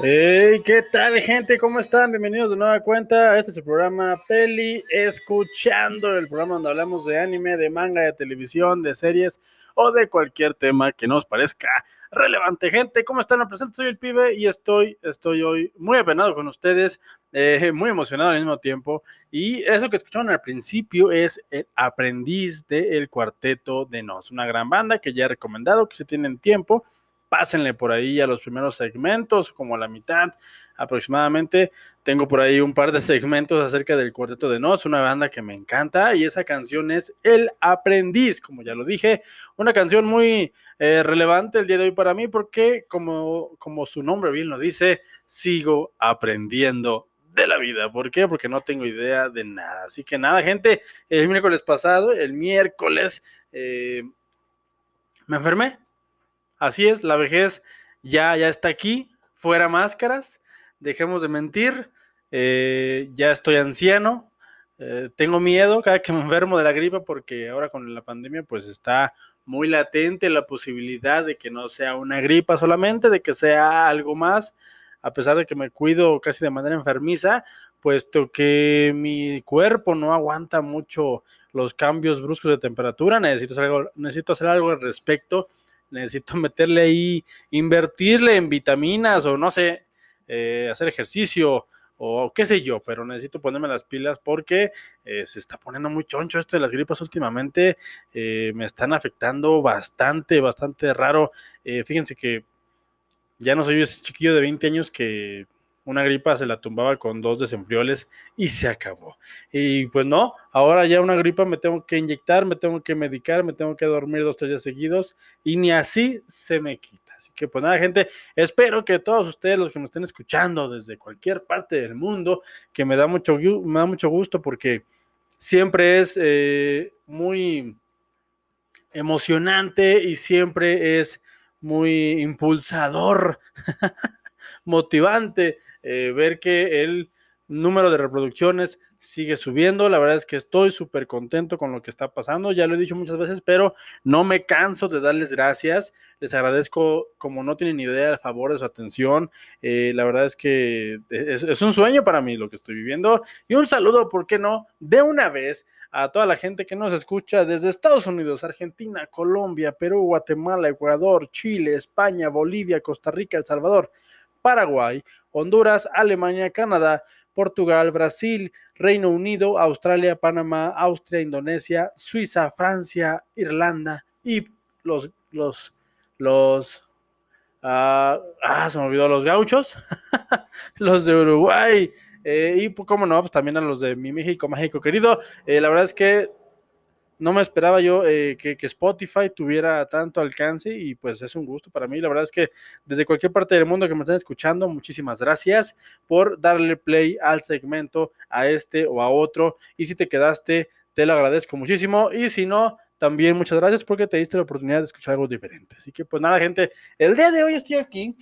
Hey, ¿qué tal, gente? ¿Cómo están? Bienvenidos de nueva cuenta. Este es el programa Peli Escuchando, el programa donde hablamos de anime, de manga, de televisión, de series o de cualquier tema que nos parezca relevante. Gente, ¿cómo están? Me presento, soy el pibe y estoy, estoy hoy muy apenado con ustedes, eh, muy emocionado al mismo tiempo. Y eso que escucharon al principio es el aprendiz del cuarteto de Nos, una gran banda que ya he recomendado, que si tienen tiempo pásenle por ahí a los primeros segmentos, como a la mitad aproximadamente. Tengo por ahí un par de segmentos acerca del Cuarteto de Nos, una banda que me encanta y esa canción es El Aprendiz, como ya lo dije, una canción muy eh, relevante el día de hoy para mí porque como, como su nombre bien lo dice, sigo aprendiendo de la vida. ¿Por qué? Porque no tengo idea de nada. Así que nada, gente, el miércoles pasado, el miércoles, eh, me enfermé Así es, la vejez ya, ya está aquí, fuera máscaras, dejemos de mentir, eh, ya estoy anciano, eh, tengo miedo cada que me enfermo de la gripa porque ahora con la pandemia pues está muy latente la posibilidad de que no sea una gripa solamente, de que sea algo más, a pesar de que me cuido casi de manera enfermiza, puesto que mi cuerpo no aguanta mucho los cambios bruscos de temperatura, necesito hacer algo, necesito hacer algo al respecto necesito meterle ahí, invertirle en vitaminas o no sé, eh, hacer ejercicio o qué sé yo, pero necesito ponerme las pilas porque eh, se está poniendo muy choncho esto de las gripas últimamente, eh, me están afectando bastante, bastante raro. fíjense que ya no soy ese chiquillo de 20 años que una gripa se la tumbaba con dos desenfrioles y se acabó. Y pues no, ahora ya una gripa me tengo que inyectar, me tengo que medicar, me tengo que dormir dos, tres días seguidos y ni así se me quita. Así que pues nada, gente, espero que todos ustedes, los que me estén escuchando desde cualquier parte del mundo, que me da mucho, me da mucho gusto porque siempre es eh, muy emocionante y siempre es muy impulsador, motivante eh, ver que el número de reproducciones sigue subiendo. La verdad es que estoy súper contento con lo que está pasando. Ya lo he dicho muchas veces, pero no me canso de darles gracias. Les agradezco, como no tienen idea, el favor de su atención. Eh, la verdad es que es, es, un sueño para mí lo que estoy viviendo. Y un saludo, ¿por qué no? De una vez a toda la gente que nos escucha desde Estados Unidos, Argentina, Colombia, Perú, Guatemala, Ecuador, Chile, España, Bolivia, Costa Rica, El Salvador. Paraguay, Honduras, Alemania, Canadá, Portugal, Brasil, Reino Unido, Australia, Panamá, Austria, Indonesia, Suiza, Francia, Irlanda y los, los, los, ah, ah se me olvidó los gauchos, los de Uruguay, eh, y pues, cómo no, pues también a los de mi México, México querido. Eh, la verdad es que no me esperaba yo eh, que, Spotify tuviera tanto alcance y pues es un gusto para mí. La verdad es que desde cualquier parte del mundo que me estén escuchando, muchísimas gracias por darle play al segmento, a este o a otro. Y si te quedaste, te lo agradezco muchísimo. Y si no, también muchas gracias porque te diste la oportunidad de escuchar algo diferente. Así que pues nada, gente, el día de hoy estoy aquí.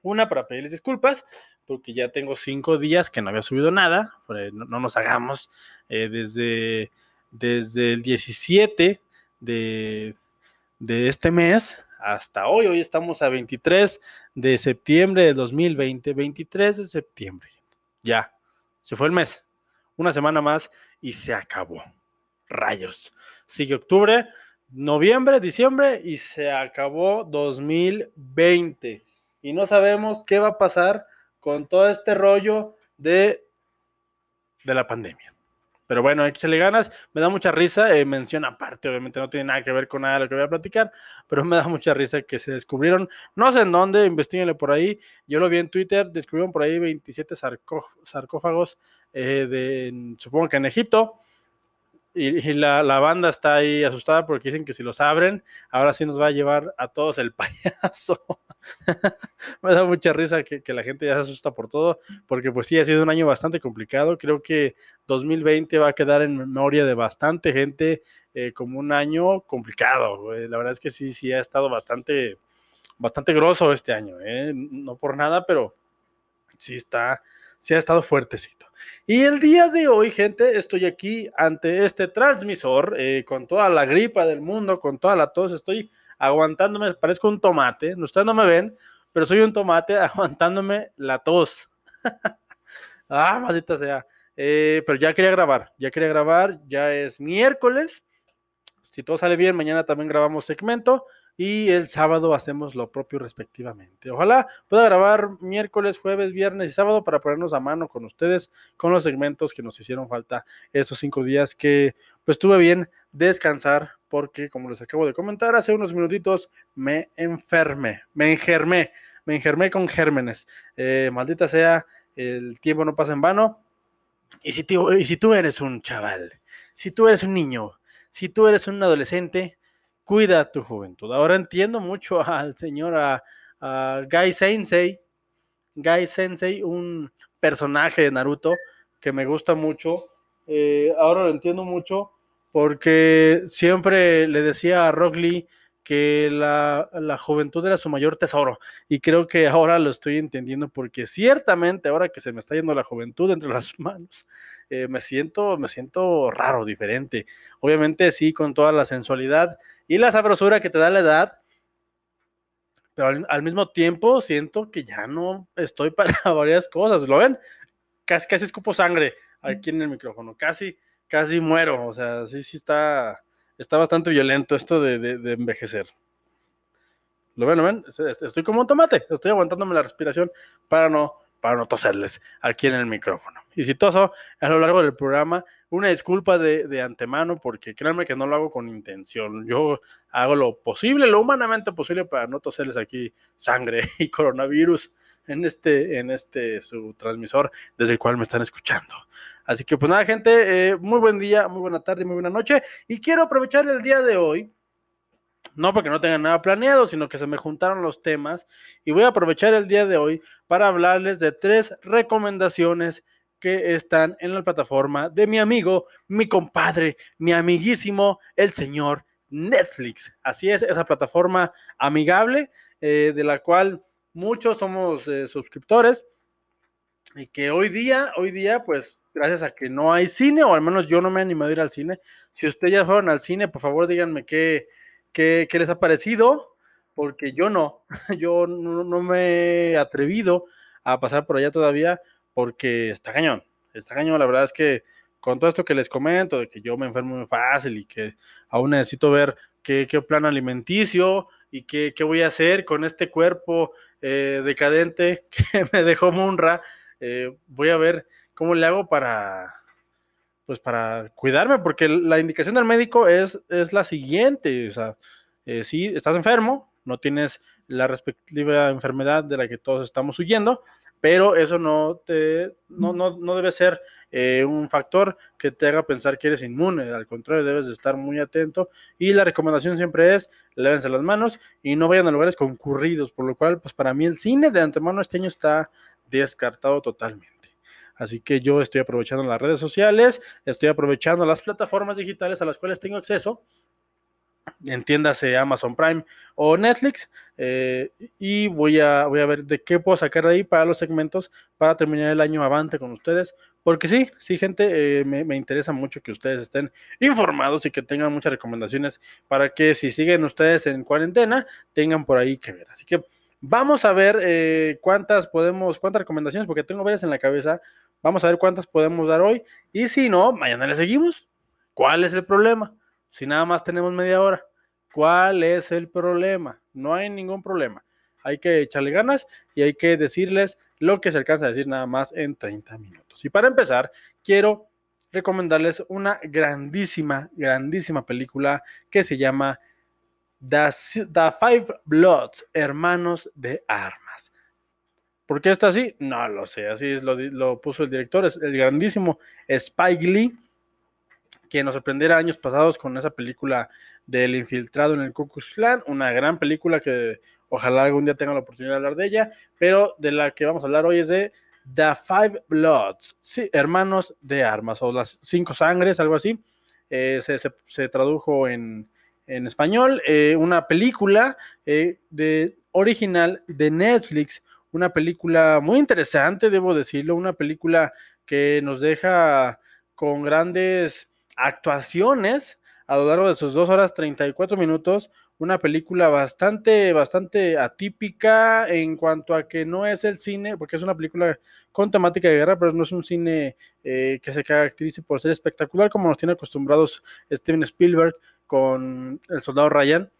Una para pedirles disculpas, porque ya tengo cinco días que no había subido nada. No, nos hagamos eh, desde desde el 17 de, este mes hasta hoy. Hoy estamos a 23 de septiembre de 2020, 23 de septiembre. Ya, se fue el mes. Una semana más y se acabó. Rayos. Sigue octubre, noviembre, diciembre y se acabó 2020. Y no sabemos qué va a pasar con todo este rollo de, de la pandemia. Pero bueno, échale ganas. Me da mucha risa. Eh, mención aparte, obviamente no tiene nada que ver con nada de lo que voy a platicar, pero me da mucha risa que se descubrieron, no sé en dónde, investiguenle por ahí. Yo lo vi en Twitter, descubrieron por ahí 27 sarcófagos eh, de, supongo que en Egipto. Y, la, banda está ahí asustada porque dicen que si los abren, ahora sí nos va a llevar a todos el payaso. Me da mucha risa que, la gente ya se asusta por todo, porque pues sí, ha sido un año bastante complicado. Creo que 2020 va a quedar en memoria de bastante gente eh, como un año complicado. La verdad es que sí, sí ha estado bastante, bastante grosso este año. ¿eh? No por nada, pero sí está, sí ha estado fuertecito. Y el día de hoy, gente, estoy aquí ante este transmisor eh, con toda la gripa del mundo, con toda la tos, estoy aguantándome, parezco un tomate, ustedes no me ven, pero soy un tomate aguantándome la tos. ah, maldita sea. Eh, pero ya quería grabar, ya quería grabar, ya es miércoles. Si todo sale bien, mañana también grabamos segmento y el sábado hacemos lo propio respectivamente. Ojalá pueda grabar miércoles, jueves, viernes y sábado para ponernos a mano con ustedes con los segmentos que nos hicieron falta estos cinco días que pues tuve bien descansar porque como les acabo de comentar hace unos minutitos me enfermé, me engermé, me engermé con gérmenes. Eh, maldita sea, el tiempo no pasa en vano. Y si, tú, y si tú eres un chaval, si tú eres un niño, si tú eres un adolescente, cuida tu juventud. Ahora entiendo mucho al señor a, Guy Sensei, Guy Sensei, un personaje de Naruto que me gusta mucho. Eh, ahora lo entiendo mucho porque siempre le decía a Rock Lee que la, juventud era su mayor tesoro y creo que ahora lo estoy entendiendo porque ciertamente ahora que se me está yendo la juventud entre las manos, eh, me, siento, me siento raro, diferente. Obviamente sí, con toda la sensualidad y la sabrosura que te da la edad, pero al, mismo tiempo siento que ya no estoy para varias cosas, ¿lo ven? Casi, casi escupo sangre aquí en el micrófono, casi, casi muero, o sea, sí, sí está está bastante violento esto de, envejecer. ¿Lo ven? ¿Lo ven? Estoy como un tomate, estoy aguantándome la respiración para no, para no toserles aquí en el micrófono. Y si toso a lo largo del programa, una disculpa de, de, antemano, porque créanme que no lo hago con intención. Yo hago lo posible, lo humanamente posible para no toserles aquí sangre y coronavirus en este, en este su transmisor desde el cual me están escuchando. Así que pues nada, gente, eh, muy buen día, muy buena tarde, muy buena noche. Y quiero aprovechar el día de hoy, no porque no tenga nada planeado, sino que se me juntaron los temas. Y voy a aprovechar el día de hoy para hablarles de tres recomendaciones que están en la plataforma de mi amigo, mi compadre, mi amiguísimo, el señor Netflix. Así es, esa plataforma amigable eh, de la cual muchos somos eh, suscriptores y que hoy día, hoy día, pues gracias a que no hay cine, o al menos yo no me he animado a ir al cine. Si ustedes ya fueron al cine, por favor díganme qué, qué, les ha parecido, porque yo no, yo no, me he atrevido a pasar por allá todavía, porque está cañón, está cañón, la verdad es que con todo esto que les comento, de que yo me enfermo muy fácil y que aún necesito ver qué, qué plan alimenticio y qué, qué, voy a hacer con este cuerpo eh, decadente que me dejó Munra, eh, voy a ver cómo le hago para, pues para cuidarme, porque la indicación del médico es, es la siguiente, o sea, eh, si estás enfermo, no tienes la respectiva enfermedad de la que todos estamos huyendo, pero eso no, te, no, no, debe ser eh, un factor que te haga pensar que eres inmune, al contrario, debes de estar muy atento y la recomendación siempre es, lávense las manos y no vayan a lugares concurridos, por lo cual, pues para mí el cine de antemano este año está descartado totalmente. Así que yo estoy aprovechando las redes sociales, estoy aprovechando las plataformas digitales a las cuales tengo acceso, entiéndase Amazon Prime o Netflix, eh, y voy a, voy a ver de qué puedo sacar de ahí para los segmentos para terminar el año avante con ustedes, porque sí, sí, gente, eh, me, me, interesa mucho que ustedes estén informados y que tengan muchas recomendaciones para que si siguen ustedes en cuarentena, tengan por ahí que ver. Así que Vamos a ver eh, cuántas podemos, cuántas recomendaciones, porque tengo varias en la cabeza. Vamos a ver cuántas podemos dar hoy. Y si no, mañana le seguimos. ¿Cuál es el problema? Si nada más tenemos media hora. ¿Cuál es el problema? No hay ningún problema. Hay que echarle ganas y hay que decirles lo que se alcanza a decir nada más en 30 minutos. Y para empezar, quiero recomendarles una grandísima, grandísima película que se llama The, Five Bloods, hermanos de armas. ¿Por qué está así? No lo sé, así es, lo, puso el director, es el grandísimo Spike Lee, que nos sorprendiera años pasados con esa película del infiltrado en el Ku Klux una gran película que ojalá algún día tenga la oportunidad de hablar de ella, pero de la que vamos a hablar hoy es de The Five Bloods, sí, hermanos de armas, o las cinco sangres, algo así. Eh, se, tradujo en, en español, eh, una película eh, de, original de Netflix, una película muy interesante, debo decirlo, una película que nos deja con grandes actuaciones a lo largo de sus dos horas 34 minutos, una película bastante, bastante atípica en cuanto a que no es el cine, porque es una película con temática de guerra, pero no es un cine eh, que se caracterice por ser espectacular como nos tiene acostumbrados Steven Spielberg con El Soldado Ryan.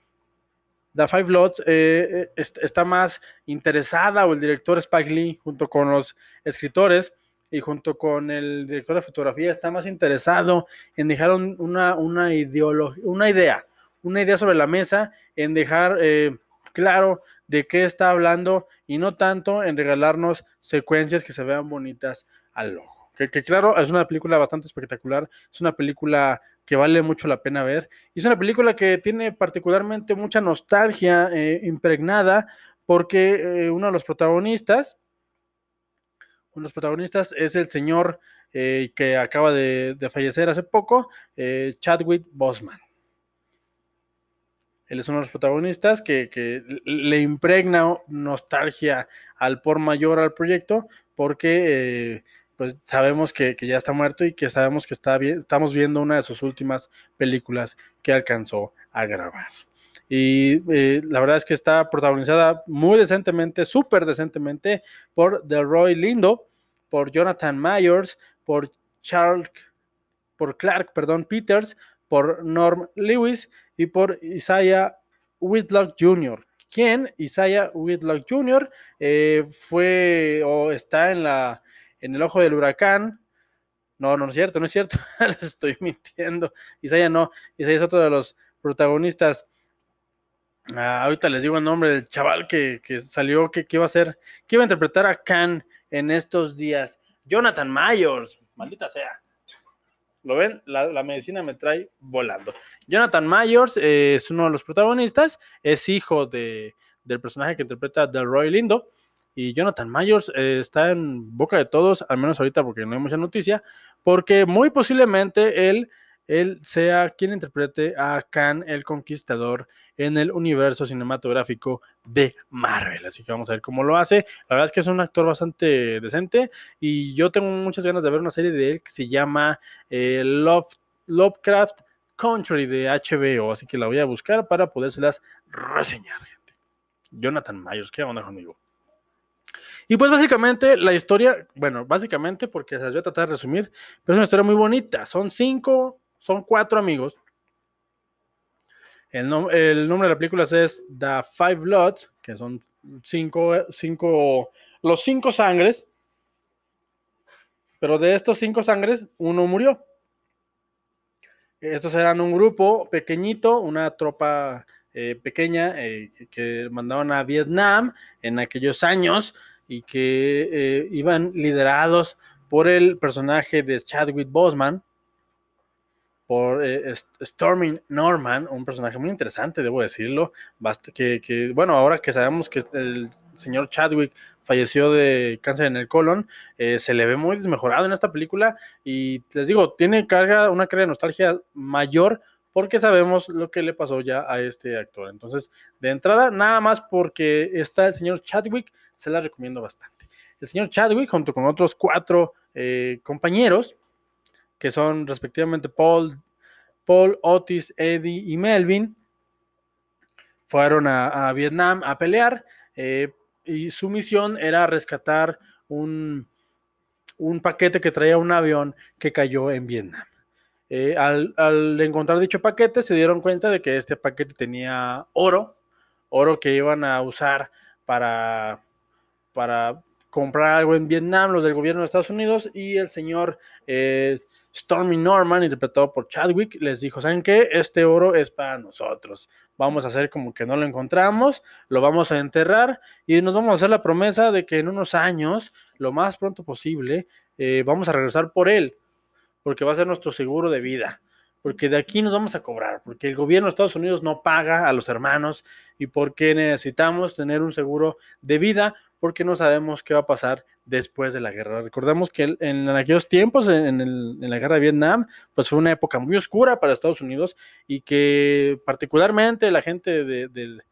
The Five Lots eh, eh, está más interesada, o el director Spike Lee, junto con los escritores, y junto con el director de fotografía está más interesado en dejar una, una, una idea, una idea sobre la mesa, en dejar eh, claro de qué está hablando y no tanto en regalarnos secuencias que se vean bonitas al ojo. Que, claro, es una película bastante espectacular, es una película que vale mucho la pena ver y es una película que tiene particularmente mucha nostalgia eh, impregnada porque eh, uno de los protagonistas, uno de los protagonistas es el señor eh, que acaba de, fallecer hace poco, Chadwick Bosman. Él es uno de los protagonistas que, le impregna nostalgia al por mayor al proyecto porque pues sabemos que, ya está muerto y que sabemos que está estamos viendo una de sus últimas películas que alcanzó a grabar. Y la verdad es que está protagonizada muy decentemente, súper decentemente, por Delroy Lindo, por Jonathan Myers, por Charles, por Clark, perdón, Peters, por Norm Lewis y por Isaiah Whitlock Jr. ¿Quién? Isaiah Whitlock Jr. Eh, fue o está en, la, en el ojo del huracán. No, no es cierto, no es cierto. Les estoy mintiendo. Isaiah no. Isaiah es otro de los protagonistas. Ah, ahorita les digo el nombre del chaval que, salió, que, que, iba a ser, que iba a interpretar a Khan en estos días. Jonathan Myers, maldita sea. ¿Lo ven? La, medicina me trae volando. Jonathan Myers eh, es uno de los protagonistas, es hijo de, del personaje que interpreta Delroy Lindo. Y Jonathan Myers eh, está en boca de todos, al menos ahorita porque no hay mucha noticia, porque muy posiblemente él él sea quien interprete a Khan el Conquistador en el universo cinematográfico de Marvel. Así que vamos a ver cómo lo hace. La verdad es que es un actor bastante decente y yo tengo muchas ganas de ver una serie de él que se llama eh, Love, Lovecraft Country de HBO. Así que la voy a buscar para podérselas reseñar, gente. Jonathan Myers, ¿qué onda conmigo? Y pues básicamente la historia, bueno, básicamente porque se las voy a tratar de resumir, pero es una historia muy bonita. Son cinco son cuatro amigos. El, nombre de la película es The Five Bloods, que son cinco, cinco, los cinco sangres. Pero de estos cinco sangres, uno murió. Estos eran un grupo pequeñito, una tropa eh, pequeña eh, que mandaban a Vietnam en aquellos años y que eh, iban liderados por el personaje de Chadwick Boseman, por eh, Storming Norman, un personaje muy interesante, debo decirlo, que, que, bueno, ahora que sabemos que el señor Chadwick falleció de cáncer en el colon, eh, se le ve muy desmejorado en esta película y les digo, tiene carga, una carga de nostalgia mayor porque sabemos lo que le pasó ya a este actor. Entonces, de entrada, nada más porque está el señor Chadwick, se la recomiendo bastante. El señor Chadwick, junto con otros cuatro eh, compañeros, que son respectivamente Paul, Paul, Otis, Eddie y Melvin, fueron a, Vietnam a pelear eh, y su misión era rescatar un, un, paquete que traía un avión que cayó en Vietnam. Eh, al, encontrar dicho paquete se dieron cuenta de que este paquete tenía oro, oro que iban a usar para, para comprar algo en Vietnam, los del gobierno de Estados Unidos, y el señor eh, Stormy Norman, interpretado por Chadwick, les dijo, ¿saben qué? Este oro es para nosotros. Vamos a hacer como que no lo encontramos, lo vamos a enterrar y nos vamos a hacer la promesa de que en unos años, lo más pronto posible, eh, vamos a regresar por él, porque va a ser nuestro seguro de vida porque de aquí nos vamos a cobrar, porque el gobierno de Estados Unidos no paga a los hermanos y porque necesitamos tener un seguro de vida porque no sabemos qué va a pasar después de la guerra. Recordemos que en, aquellos tiempos, en, la guerra de Vietnam, pues fue una época muy oscura para Estados Unidos y que particularmente la gente de,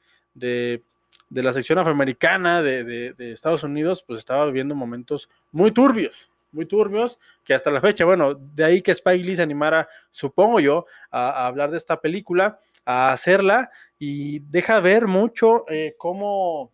la sección afroamericana de, Estados Unidos, pues estaba viviendo momentos muy turbios, muy turbios, que hasta la fecha, bueno, de ahí que Spike Lee se animara, supongo yo, a, hablar de esta película, a hacerla, y deja ver mucho eh, cómo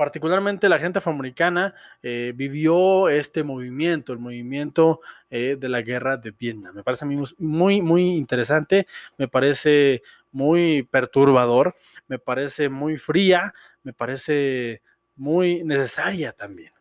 particularmente la gente afroamericana eh, vivió este movimiento, el movimiento eh, de la guerra de Vietnam. Me parece a mí muy, muy interesante, me parece muy perturbador, me parece muy fría, me parece muy necesaria también,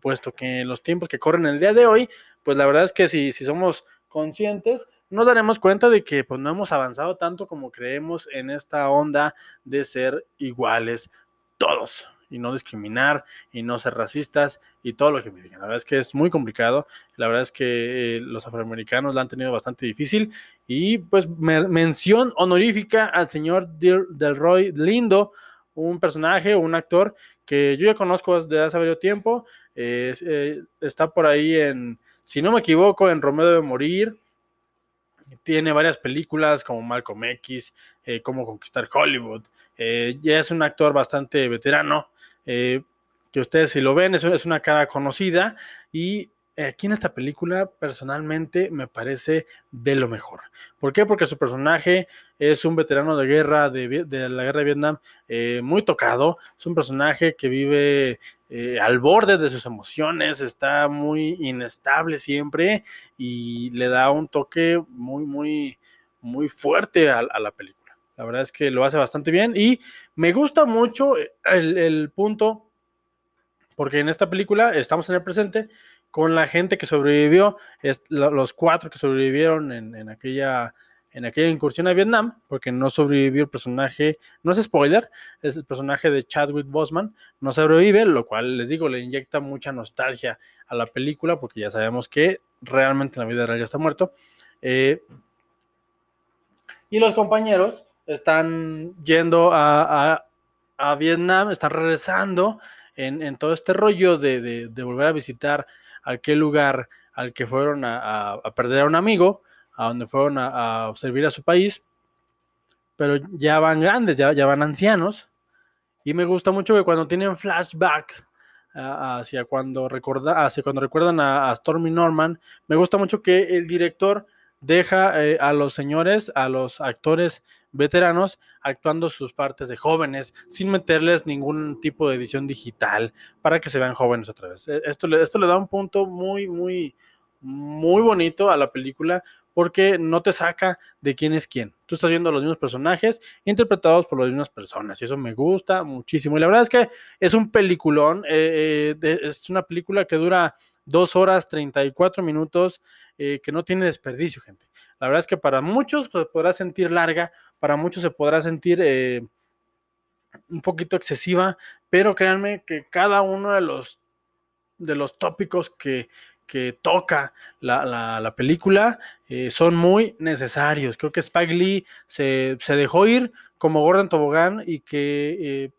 puesto que los tiempos que corren el día de hoy, pues la verdad es que si, si somos conscientes, nos daremos cuenta de que pues, no hemos avanzado tanto como creemos en esta onda de ser iguales todos y no discriminar y no ser racistas y todo lo que me digan. La verdad es que es muy complicado. La verdad es que eh, los afroamericanos la han tenido bastante difícil. Y pues mención honorífica al señor Delroy Lindo, un personaje, un actor que yo ya conozco desde hace varios tiempo. Eh, está por ahí en, si no me equivoco, en Romeo debe morir. Tiene varias películas como Malcolm X, eh, Cómo Conquistar Hollywood. ya es un actor bastante veterano. Eh, que ustedes si lo ven, es una cara conocida y aquí en esta película personalmente me parece de lo mejor. ¿Por qué? Porque su personaje es un veterano de guerra, de, la guerra de Vietnam, eh, muy tocado, es un personaje que vive eh, al borde de sus emociones, está muy inestable siempre y le da un toque muy, muy, muy fuerte a la película. La verdad es que lo hace bastante bien y me gusta mucho el, punto, porque en esta película estamos en el presente con la gente que sobrevivió, los cuatro que sobrevivieron en, aquella, en aquella incursión a Vietnam, porque no sobrevivió el personaje, no es spoiler, es el personaje de Chadwick Boseman, no sobrevive, lo cual les digo, le inyecta mucha nostalgia a la película, porque ya sabemos que realmente en la vida real ya está muerto. Eh, y los compañeros están yendo a, Vietnam, están regresando en, todo este rollo de, volver a visitar aquel lugar al que fueron a, perder a un amigo, a donde fueron a, servir a su país, pero ya van grandes, ya, van ancianos. Y me gusta mucho que cuando tienen flashbacks hacia cuando, recorda, hacia cuando recuerdan a, Stormy Norman, me gusta mucho que el director deja eh, a los señores, a los actores veteranos actuando sus partes de jóvenes sin meterles ningún tipo de edición digital para que se vean jóvenes otra vez. E, esto, esto le da un punto muy, muy, muy bonito a la película porque no te saca de quién es quién. Tú estás viendo a los mismos personajes interpretados por las mismas personas y eso me gusta muchísimo. Y la verdad es que es un peliculón, eh, eh, es una película que dura dos horas 34 minutos, eh, que no tiene desperdicio, gente. La verdad es que para muchos pues, podrá sentir larga, para muchos se podrá sentir un poquito excesiva, pero créanme que cada uno de los, de los tópicos que que toca la, película eh, son muy necesarios. Creo que Spike Lee se, dejó ir como Gordon Tobogán y que eh,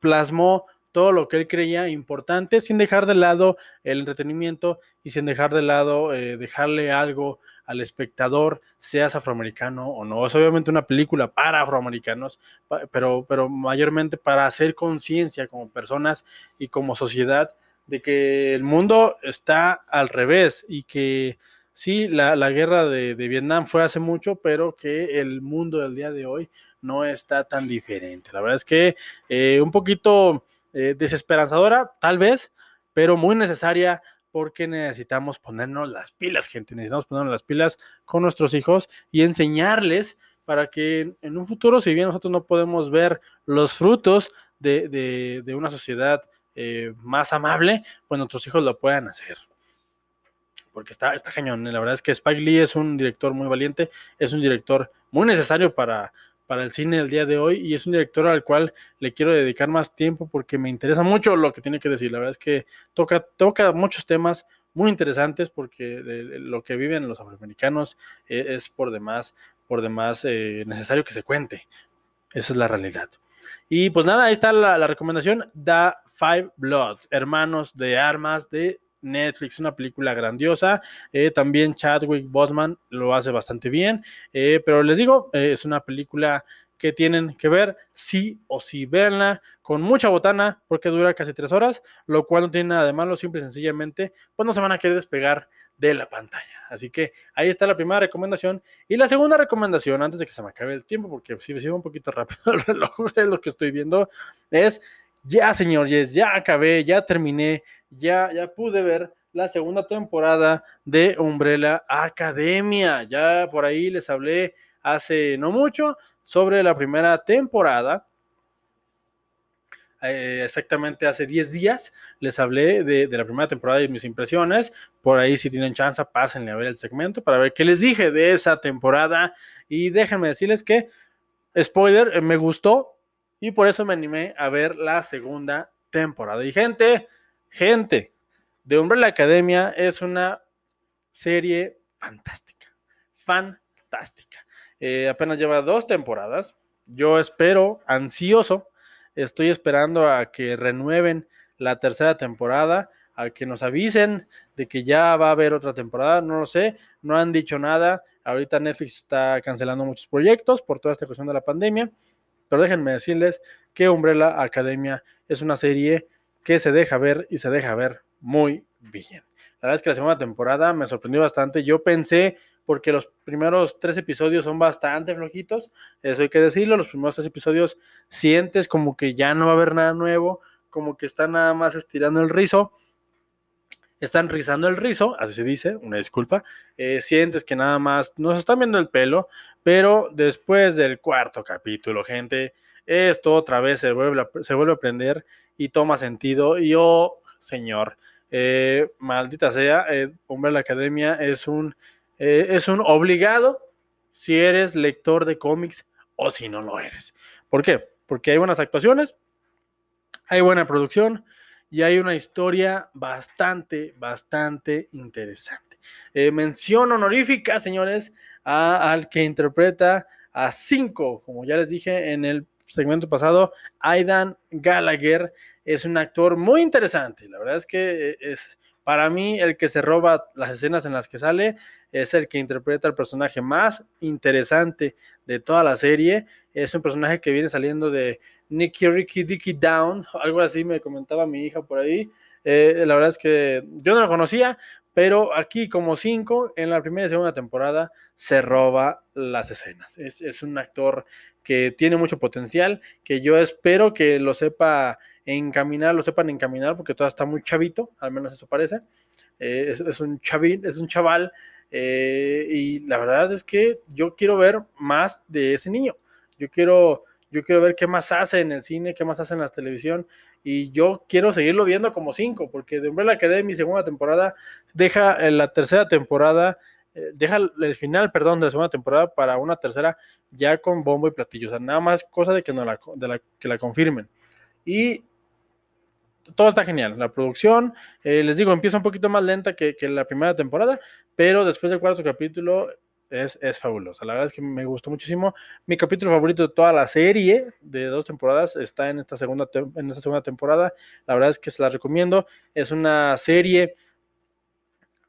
plasmó todo lo que él creía importante sin dejar de lado el entretenimiento y sin dejar de lado eh, dejarle algo al espectador, seas afroamericano o no. Es obviamente una película para afroamericanos, pero, pero mayormente para hacer conciencia como personas y como sociedad de que el mundo está al revés y que sí, la, guerra de, Vietnam fue hace mucho, pero que el mundo del día de hoy no está tan diferente. La verdad es que eh, un poquito eh, desesperanzadora, tal vez, pero muy necesaria porque necesitamos ponernos las pilas, gente. Necesitamos ponernos las pilas con nuestros hijos y enseñarles para que en un futuro, si bien nosotros no podemos ver los frutos de, de una sociedad eh, más amable, pues nuestros hijos lo puedan hacer. Porque está, cañón. ¿eh? La verdad es que Spike Lee es un director muy valiente, es un director muy necesario para, para el cine del día de hoy y es un director al cual le quiero dedicar más tiempo porque me interesa mucho lo que tiene que decir. La verdad es que toca, toca muchos temas muy interesantes porque lo que viven los afroamericanos eh, es por demás, por demás necesario que se cuente. Esa es la realidad. Y pues nada, ahí está la, recomendación. The Five Bloods, Hermanos de Armas de Netflix, una película grandiosa. Eh, también Chadwick Boseman lo hace bastante bien. Eh, pero les digo, eh, es una película que tienen que ver, sí o sí, véanla con mucha botana, porque dura casi tres horas, lo cual no tiene nada de malo, simple y sencillamente, pues no se van a querer despegar de la pantalla. Así que ahí está la primera recomendación. Y la segunda recomendación, antes de que se me acabe el tiempo, porque si me un poquito rápido el reloj, es lo que estoy viendo, es ya, señor ya acabé, ya terminé, ya, ya pude ver la segunda temporada de Umbrella Academia. Ya por ahí les hablé hace no mucho sobre la primera temporada. Eh, exactamente hace 10 días les hablé de, la primera temporada y mis impresiones. Por ahí si tienen chance, pásenle a ver el segmento para ver qué les dije de esa temporada. Y déjenme decirles que, spoiler, eh, me gustó y por eso me animé a ver la segunda temporada. Y gente, gente, de Umbrella Academia es una serie fantástica, fantástica. Eh, apenas lleva dos temporadas. Yo espero, ansioso, estoy esperando a que renueven la tercera temporada, a que nos avisen de que ya va a haber otra temporada. No lo sé, no han dicho nada. Ahorita Netflix está cancelando muchos proyectos por toda esta cuestión de la pandemia. Pero déjenme decirles que Umbrella Academia es una serie que se deja ver y se deja ver muy bien. La verdad es que la segunda temporada me sorprendió bastante. Yo pensé, porque los primeros tres episodios son bastante flojitos, eso hay que decirlo, los primeros tres episodios sientes como que ya no va a haber nada nuevo, como que están nada más estirando el rizo están rizando el rizo, así se dice, una disculpa, eh, sientes que nada más nos están viendo el pelo, pero después del cuarto capítulo, gente, esto otra vez se vuelve a, se vuelve a aprender y toma sentido. Y oh, señor, eh, maldita sea, eh, la Academia es un, eh, es un obligado si eres lector de cómics o si no lo eres. ¿Por qué? Porque hay buenas actuaciones, hay buena producción, y hay una historia bastante, bastante interesante. Mención honorífica, señores, al que interpreta a cinco, como ya les dije en el segmento pasado, Aidan Gallagher es un actor muy interesante. La verdad es que eh, es para mí el que se roba las escenas en las que sale es el que interpreta al personaje más interesante de toda la serie. Es un personaje que viene saliendo de Nicky Ricky Dicky Down, algo así me comentaba mi hija por ahí. Eh, la verdad es que yo no lo conocía, pero aquí como cinco, en la primera y segunda temporada, se roba las escenas. Es, un actor que tiene mucho potencial, que yo espero que lo sepa encaminar, lo sepan encaminar, porque todavía está muy chavito, al menos eso parece. Eh, es, un chavín, es un chaval, eh, y la verdad es que yo quiero ver más de ese niño. Yo quiero yo quiero ver qué más hace en el cine, qué más hace en la televisión, y yo quiero seguirlo viendo como cinco, porque de Umbrella Academy, segunda temporada, deja en la tercera temporada, eh, deja el final, perdón, de la segunda temporada para una tercera ya con bombo y platillo, o sea, nada más cosa de que, no la, de la, que la confirmen. Y todo está genial. La producción, eh, les digo, empieza un poquito más lenta que, que, la primera temporada, pero después del cuarto capítulo es, es fabulosa. La verdad es que me gustó muchísimo. Mi capítulo favorito de toda la serie de dos temporadas está en esta segunda, en esta segunda temporada. La verdad es que se la recomiendo. Es una serie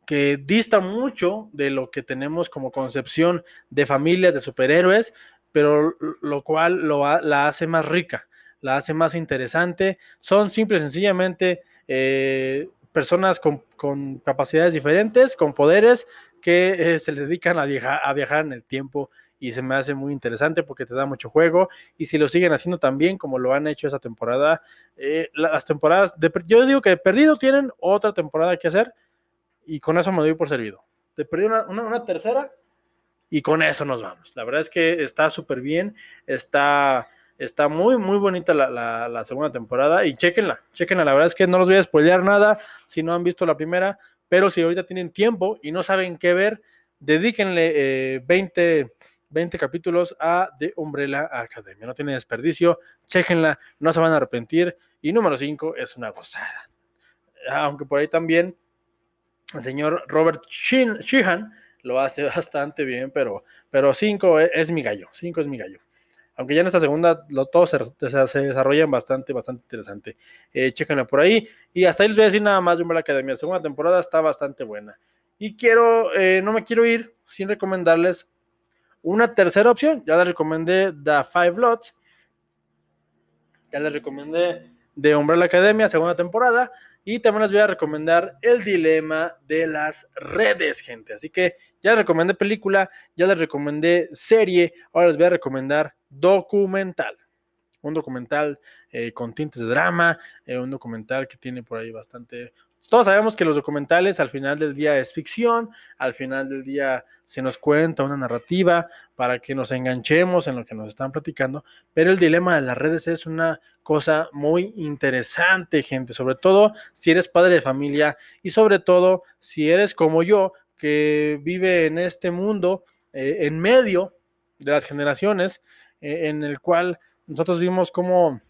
que dista mucho de lo que tenemos como concepción de familias de superhéroes, pero lo cual lo, la hace más rica, la hace más interesante. Son simple y sencillamente eh, personas con, con, capacidades diferentes, con poderes, que eh, se dedican a viajar, en el tiempo y se me hace muy interesante porque te da mucho juego y si lo siguen haciendo también como lo han hecho esa temporada, eh, las temporadas, de, yo digo que de perdido tienen otra temporada que hacer y con eso me doy por servido. De perdido una, tercera y con eso nos vamos. La verdad es que está súper bien, está... Está muy, muy bonita la, segunda temporada y chequenla, chequenla. La verdad es que no los voy a spoilear nada si no han visto la primera pero si ahorita tienen tiempo y no saben qué ver, dedíquenle 20, 20 capítulos a The Umbrella Academia. No tiene desperdicio, chéquenla, no se van a arrepentir. Y número 5 es una gozada. Aunque por ahí también el señor Robert Sheehan lo hace bastante bien, pero 5 es, es mi gallo, 5 es mi gallo aunque ya en esta segunda todos se, desarrollan bastante, bastante interesante. Eh, chéquenla por ahí. Y hasta ahí les voy a decir nada más de Umbrella Academia. La segunda temporada está bastante buena. Y quiero, eh, no me quiero ir sin recomendarles una tercera opción. Ya les recomendé The Five Lots. Ya les recomendé de Umbrella Academia, segunda temporada. Y también les voy a recomendar El Dilema de las Redes, gente. Así que ya les recomendé película, ya les recomendé serie, ahora les voy a recomendar documental. Un documental eh, con tintes de drama, eh, un documental que tiene por ahí bastante... Todos sabemos que los documentales al final del día es ficción, al final del día se nos cuenta una narrativa para que nos enganchemos en lo que nos están platicando, pero el dilema de las redes es una cosa muy interesante, gente, sobre todo si eres padre de familia y sobre todo si eres como yo, que vive en este mundo eh, en medio de las generaciones, en el cual nosotros vimos cómo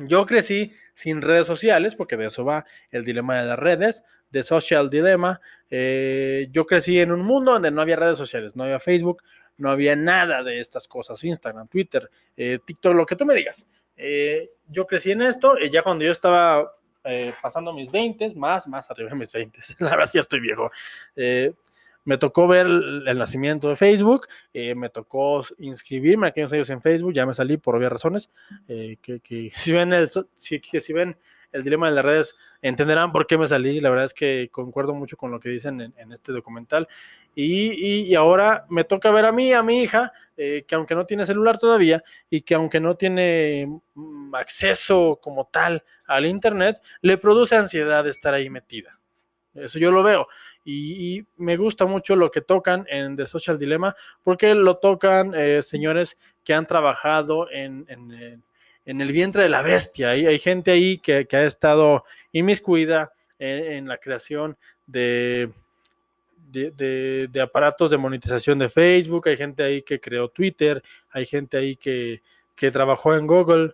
yo crecí sin redes sociales, porque de eso va el dilema de las redes, de social dilemma. Eh, yo crecí en un mundo donde no había redes sociales, no había Facebook, no había nada de estas cosas, Instagram, Twitter, eh, TikTok, lo que tú me digas. Eh, yo crecí en esto y ya cuando yo estaba pasando mis 20, más, más arriba de mis 20, la verdad ya estoy viejo, me tocó ver el, nacimiento de Facebook, eh, me tocó inscribirme aquellos años en Facebook, ya me salí por obvias razones, eh, que, si, ven el, si, ven el dilema de las redes, entenderán por qué me salí, la verdad es que concuerdo mucho con lo que dicen en, este documental, y, y, ahora me toca ver a mí, a mi hija, eh, que aunque no tiene celular todavía, y que aunque no tiene mm, acceso como tal al Internet, le produce ansiedad estar ahí metida. Eso yo lo veo. Y, me gusta mucho lo que tocan en The Social Dilemma, porque lo tocan eh, señores que han trabajado en, el vientre de la bestia. Hay, hay gente ahí que, ha estado inmiscuida en, en la creación de, de, de, aparatos de monetización de Facebook, hay gente ahí que creó Twitter, hay gente ahí que, que trabajó en Google,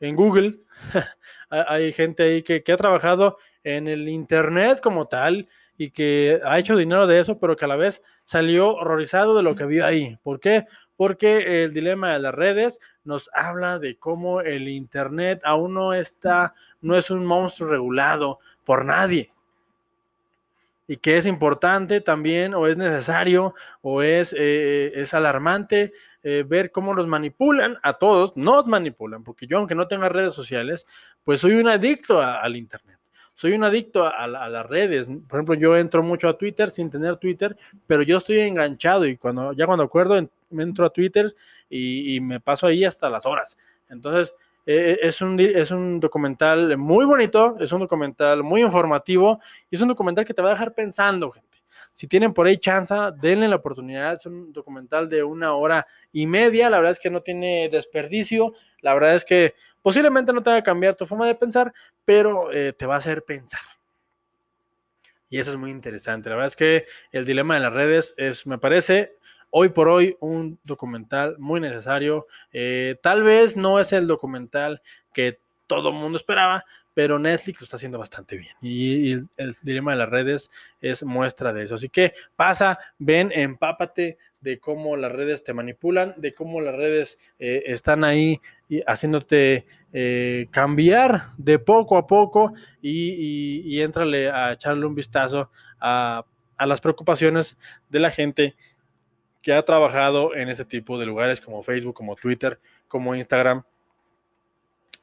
en Google, hay gente ahí que, que, ha trabajado en el Internet como tal y que ha hecho dinero de eso, pero que a la vez salió horrorizado de lo que vio ahí. ¿Por qué? Porque el dilema de las redes nos habla de cómo el Internet aún no está, no es un monstruo regulado por nadie. Y que es importante también, o es necesario, o es, eh, es alarmante eh, ver cómo los manipulan a todos. Nos manipulan, porque yo, aunque no tenga redes sociales, pues soy un adicto al Internet soy un adicto a, las redes. Por ejemplo, yo entro mucho a Twitter sin tener Twitter, pero yo estoy enganchado y cuando ya cuando acuerdo entro a Twitter y, me paso ahí hasta las horas. Entonces, e, e, es, un, es un documental muy bonito, es un documental muy informativo y es un documental que te va a dejar pensando, gente. Si tienen por ahí chance, denle la oportunidad. Es un documental de una hora y media. La verdad es que no tiene desperdicio. La verdad es que posiblemente no te va a cambiar tu forma de pensar, pero eh, te va a hacer pensar. Y eso es muy interesante. La verdad es que el dilema de las redes es, me parece, hoy por hoy un documental muy necesario. Eh, tal vez no es el documental que todo el mundo esperaba, pero Netflix lo está haciendo bastante bien. Y, el, dilema de las redes es muestra de eso. Así que pasa, ven, empápate de cómo las redes te manipulan, de cómo las redes eh, están ahí haciéndote eh, cambiar de poco a poco y, y, éntrale a echarle un vistazo a las preocupaciones de la gente que ha trabajado en ese tipo de lugares como Facebook, como Twitter, como Instagram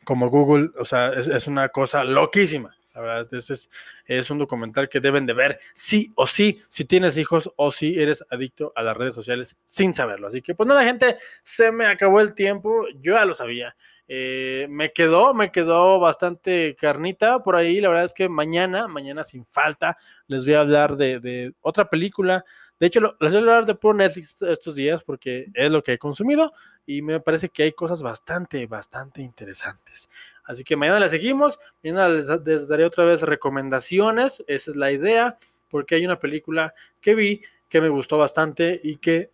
como Google, o sea, es, una cosa loquísima. La verdad, es, un documental que deben de ver sí o sí, si tienes hijos o si eres adicto a las redes sociales sin saberlo. Así que, pues nada, gente, se me acabó el tiempo, yo ya lo sabía. Eh, me quedó, me quedó bastante carnita por ahí. La verdad es que mañana, mañana sin falta, les voy a hablar de otra película de hecho, les voy a hablar de Netflix estos días porque es lo que he consumido y me parece que hay cosas bastante, bastante interesantes. Así que mañana les seguimos, mañana les, daré otra vez recomendaciones, esa es la idea, porque hay una película que vi que me gustó bastante y que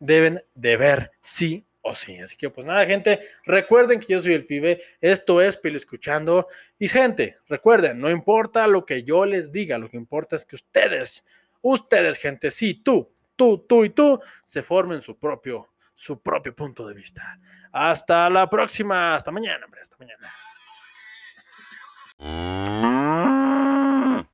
deben de ver sí o sí. Así que pues nada, gente, recuerden que yo soy el pibe, esto es Pilo Escuchando. Y gente, recuerden, no importa lo que yo les diga, lo que importa es que ustedes Ustedes, gente, sí, tú, tú, tú y tú, se formen su propio, su propio punto de vista. Hasta la próxima, hasta mañana, hombre, hasta mañana.